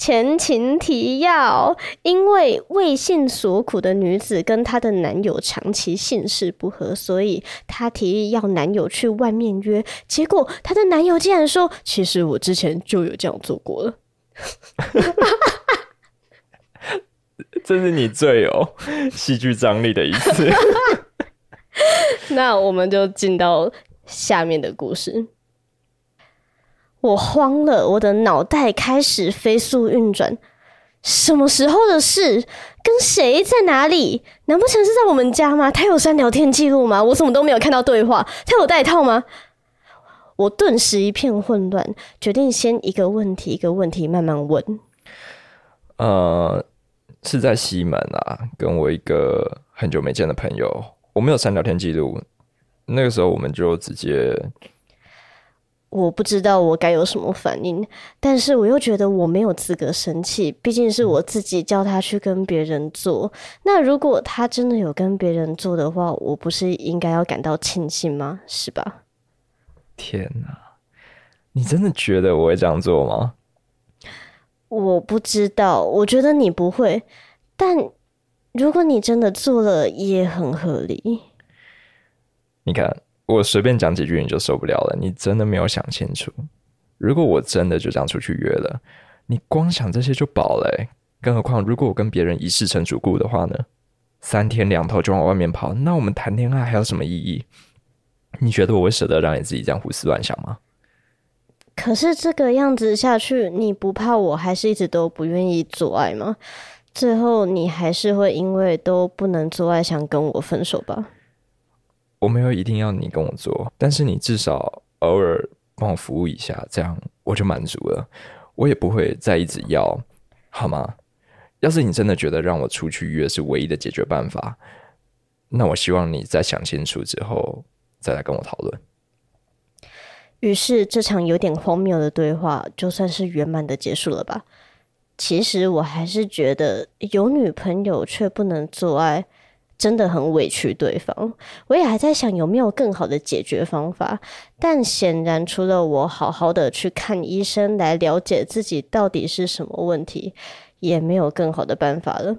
前情提要：因为为性所苦的女子跟她的男友长期性事不合，所以她提议要男友去外面约。结果她的男友竟然说：“其实我之前就有这样做过了。”这是你最有戏剧张力的一次。那我们就进到下面的故事。我慌了，我的脑袋开始飞速运转。什么时候的事？跟谁？在哪里？难不成是在我们家吗？他有删聊天记录吗？我怎么都没有看到对话？他有带套吗？我顿时一片混乱，决定先一个问题一个问题慢慢问。呃，是在西门啊，跟我一个很久没见的朋友，我没有删聊天记录。那个时候我们就直接。我不知道我该有什么反应，但是我又觉得我没有资格生气，毕竟是我自己叫他去跟别人做。那如果他真的有跟别人做的话，我不是应该要感到庆幸吗？是吧？天哪，你真的觉得我会这样做吗？我不知道，我觉得你不会，但如果你真的做了，也很合理。你看。我随便讲几句你就受不了了，你真的没有想清楚。如果我真的就这样出去约了，你光想这些就饱了。更何况，如果我跟别人一试成主顾的话呢？三天两头就往外面跑，那我们谈恋爱还有什么意义？你觉得我会舍得让你自己这样胡思乱想吗？可是这个样子下去，你不怕我还是一直都不愿意做爱吗？最后你还是会因为都不能做爱想跟我分手吧？我没有一定要你跟我做，但是你至少偶尔帮我服务一下，这样我就满足了。我也不会再一直要，好吗？要是你真的觉得让我出去约是唯一的解决办法，那我希望你在想清楚之后再来跟我讨论。于是这场有点荒谬的对话就算是圆满的结束了吧？其实我还是觉得有女朋友却不能做爱。真的很委屈对方，我也还在想有没有更好的解决方法，但显然除了我好好的去看医生来了解自己到底是什么问题，也没有更好的办法了。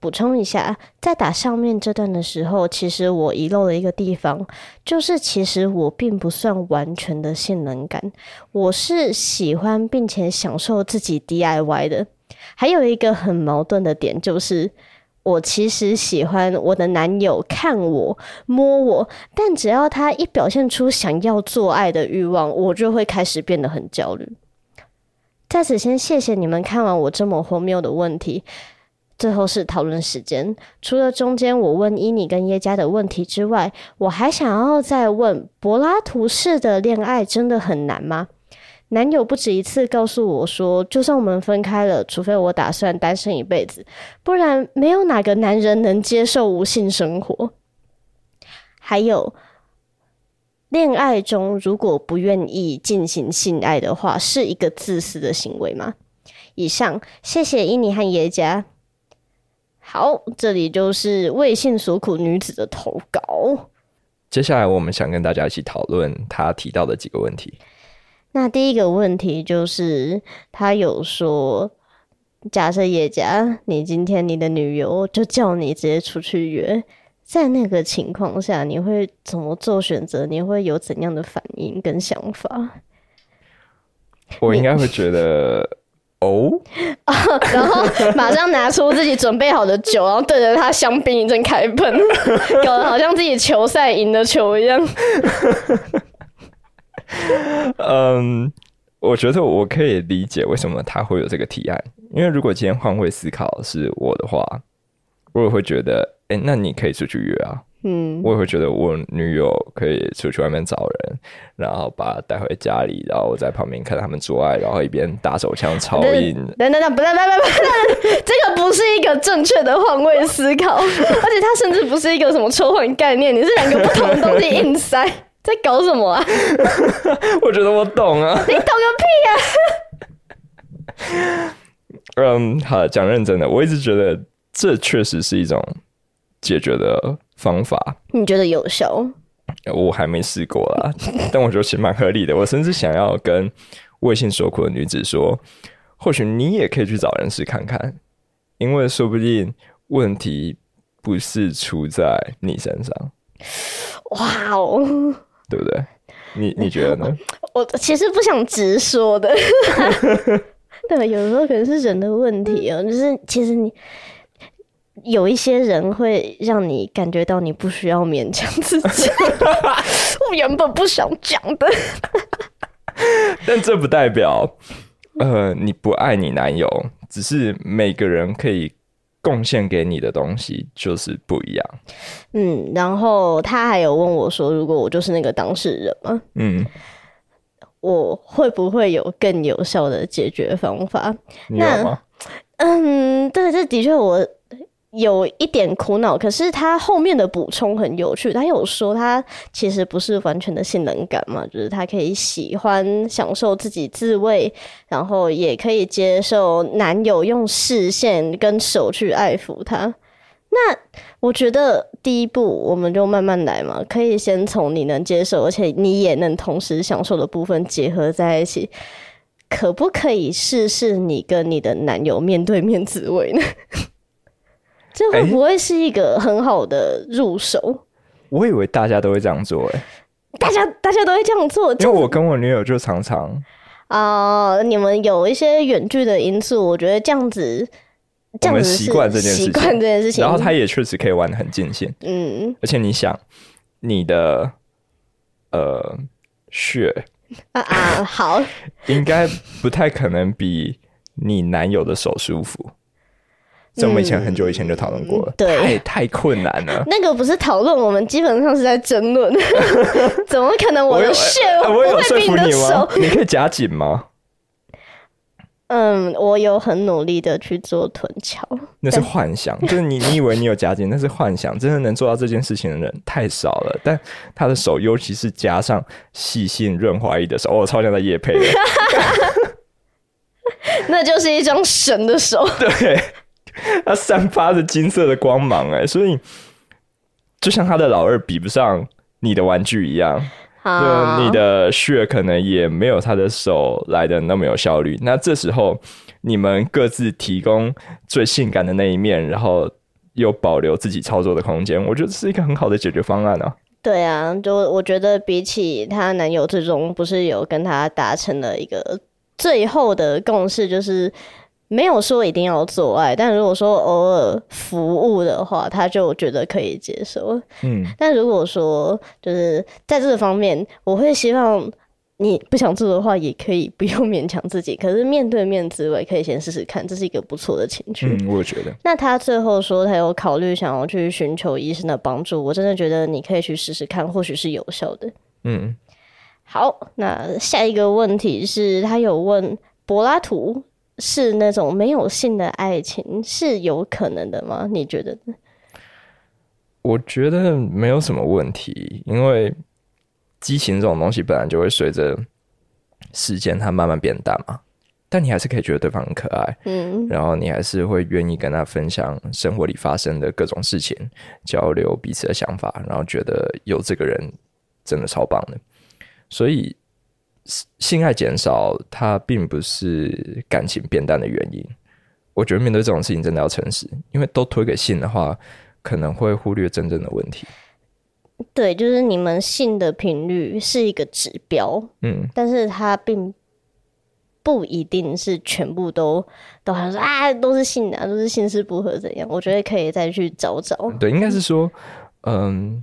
补充一下，在打上面这段的时候，其实我遗漏了一个地方，就是其实我并不算完全的性能感，我是喜欢并且享受自己 DIY 的。还有一个很矛盾的点就是。我其实喜欢我的男友看我摸我，但只要他一表现出想要做爱的欲望，我就会开始变得很焦虑。在此先谢谢你们看完我这么荒谬的问题。最后是讨论时间，除了中间我问伊妮跟耶加的问题之外，我还想要再问：柏拉图式的恋爱真的很难吗？男友不止一次告诉我说，就算我们分开了，除非我打算单身一辈子，不然没有哪个男人能接受无性生活。还有，恋爱中如果不愿意进行性爱的话，是一个自私的行为吗？以上，谢谢伊妮和耶加。好，这里就是为性所苦女子的投稿。接下来，我们想跟大家一起讨论他提到的几个问题。那第一个问题就是，他有说，假设叶家，你今天你的女友就叫你直接出去约，在那个情况下，你会怎么做选择？你会有怎样的反应跟想法？我应该会觉得哦，然后马上拿出自己准备好的酒，然后对着他香槟一阵开喷，搞得好像自己球赛赢了球一样。嗯，我觉得我可以理解为什么他会有这个提案，因为如果今天换位思考是我的话，我也会觉得，哎、欸，那你可以出去约啊，嗯，我也会觉得我女友可以出去外面找人，然后把她带回家里，然后我在旁边看他们做爱，然后一边打手枪超硬。等等等，不不不不不，这个不是一个正确的换位思考，而且它甚至不是一个什么抽换概念，你是两个不同的东西硬塞。在搞什么啊？我觉得我懂啊。你懂个屁啊！嗯，好，讲认真的，我一直觉得这确实是一种解决的方法。你觉得有效？我还没试过啦，但我觉得其实蛮合理的。我甚至想要跟为性所苦的女子说，或许你也可以去找人试看看，因为说不定问题不是出在你身上。哇哦，对不对？你你觉得呢？我其实不想直说的，对，有时候可能是人的问题哦，就是其实你有一些人会让你感觉到你不需要勉强自己，我原本不想讲的，但这不代表呃你不爱你男友，只是每个人可以。贡献给你的东西就是不一样。嗯，然后他还有问我说：“如果我就是那个当事人嘛？嗯，我会不会有更有效的解决方法？你有吗？那嗯，对，这的确我。”有一点苦恼，可是他后面的补充很有趣。他有说他其实不是完全的性能感嘛，就是他可以喜欢享受自己自慰，然后也可以接受男友用视线跟手去爱抚他。那我觉得第一步我们就慢慢来嘛，可以先从你能接受，而且你也能同时享受的部分结合在一起。可不可以试试你跟你的男友面对面自慰呢？这会不会是一个很好的入手？欸、我以为大家都会这样做，欸，哎，大家大家都会这样做，因为我跟我女友就常常。啊、呃，你们有一些远距的因素，我觉得这样子，这样子习惯这件事情，习惯这件事情，然后他也确实可以玩的很尽兴，嗯，而且你想，你的呃血啊啊好，应该不太可能比你男友的手舒服。这我们以前很久以前就讨论过了，嗯、对，太太困难了。那个不是讨论，我们基本上是在争论。怎么可能我的血不会比你的手？你可以夹紧吗？嗯，我有很努力的去做臀桥。那是幻想，就是你你以为你有夹紧，那是幻想。真的能做到这件事情的人太少了。但他的手，尤其是加上细心润滑液的手，我、哦、超像在夜配的。那就是一双神的手。对。它散发着金色的光芒，哎，所以就像他的老二比不上你的玩具一样，就你的血可能也没有他的手来的那么有效率。那这时候你们各自提供最性感的那一面，然后又保留自己操作的空间，我觉得是一个很好的解决方案啊。对啊，就我觉得比起她男友最终不是有跟她达成了一个最后的共识，就是。没有说一定要做爱，但如果说偶尔服务的话，他就觉得可以接受。嗯，但如果说就是在这个方面，我会希望你不想做的话，也可以不用勉强自己。可是面对面滋味可以先试试看，这是一个不错的情趣。嗯，我也觉得。那他最后说他有考虑想要去寻求医生的帮助，我真的觉得你可以去试试看，或许是有效的。嗯，好，那下一个问题是他有问柏拉图。是那种没有性的爱情是有可能的吗？你觉得？我觉得没有什么问题，因为激情这种东西本来就会随着时间它慢慢变淡嘛。但你还是可以觉得对方很可爱，嗯，然后你还是会愿意跟他分享生活里发生的各种事情，交流彼此的想法，然后觉得有这个人真的超棒的，所以。性爱减少，它并不是感情变淡的原因。我觉得面对这种事情，真的要诚实，因为都推给性的话，可能会忽略真正的问题。对，就是你们性的频率是一个指标，嗯，但是它并不一定是全部都都好像说啊，都是性的，都是性事不合怎样？我觉得可以再去找找。对，应该是说，嗯，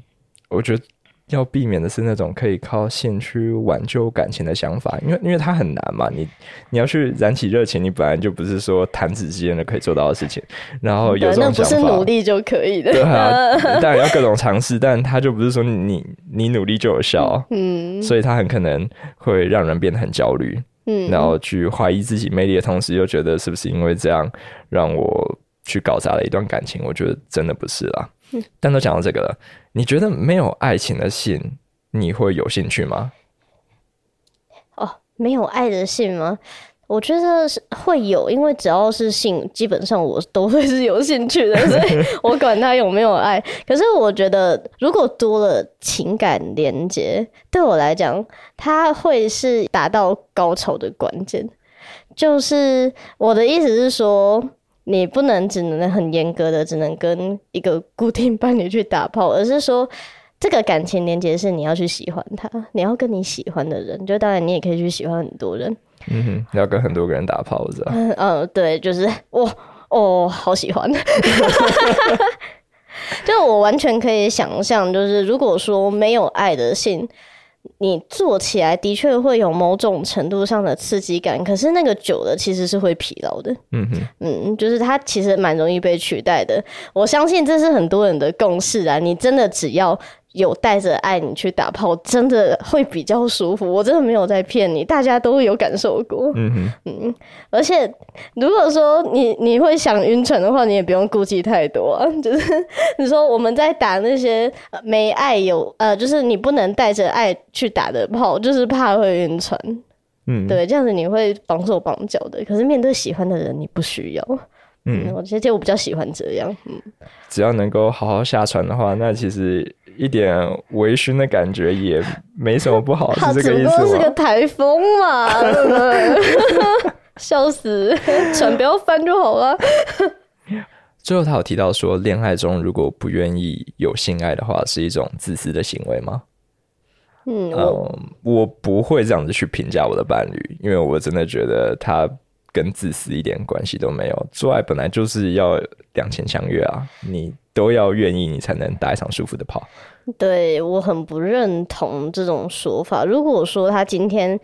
我觉得。要避免的是那种可以靠性去挽救感情的想法，因为因为它很难嘛。你你要去燃起热情，你本来就不是说弹指之间的可以做到的事情。然后有这种想法，那不是努力就可以的。对啊，当然要各种尝试，但它就不是说你你努力就有效。嗯，所以它很可能会让人变得很焦虑。嗯，然后去怀疑自己魅力的同时，又觉得是不是因为这样让我去搞砸了一段感情？我觉得真的不是啦。嗯，但都讲到这个了。你觉得没有爱情的性，你会有兴趣吗？哦，没有爱的性吗？我觉得是会有，因为只要是性，基本上我都会是有兴趣的，所以我管他有没有爱。可是我觉得，如果多了情感连接，对我来讲，它会是达到高潮的关键。就是我的意思是说，你不能只能很严格的只能跟一个固定伴侣去打炮，而是说这个感情连接是你要去喜欢他，你要跟你喜欢的人，就当然你也可以去喜欢很多人。嗯哼，要跟很多个人打炮是吧？嗯嗯，对，就是我哦，好喜欢。就我完全可以想象，就是如果说没有爱的性。你做起来的确会有某种程度上的刺激感，可是那个久了其实是会疲劳的。嗯哼，嗯，就是它其实蛮容易被取代的。我相信这是很多人的共识啊！你真的只要。有带着爱你去打炮，真的会比较舒服。我真的没有在骗你，大家都有感受过。嗯，嗯，而且如果说你你会想晕船的话，你也不用顾忌太多啊。就是你说我们在打那些没爱有呃，就是你不能带着爱去打的炮，就是怕会晕船。嗯，对，这样子你会绑手绑脚的。可是面对喜欢的人，你不需要。嗯，我觉得我比较喜欢这样。嗯，只要能够好好下船的话，那其实。一点微醺的感觉也没什么不好，是这个意思是个台风嘛？笑死，船不要翻就好了。最后，他有提到说，恋爱中如果不愿意有性爱的话，是一种自私的行为吗？嗯，我，嗯，我不会这样子去评价我的伴侣，因为我真的觉得他跟自私一点关系都没有。做爱本来就是要两情相悦啊，你。都要愿意，你才能打一场舒服的炮。对，我很不认同这种说法。如果说他今天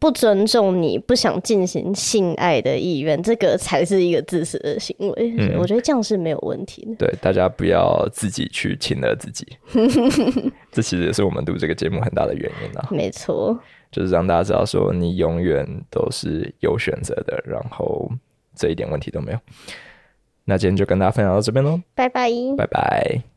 不尊重你，不想进行性爱的意愿，这个才是一个自私的行为。嗯，我觉得这样是没有问题的。对，大家不要自己去亲了自己。这其实也是我们录这个节目很大的原因啊。没错，就是让大家知道说，你永远都是有选择的，然后这一点问题都没有。那今天就跟大家分享到这边喽，拜拜，拜拜。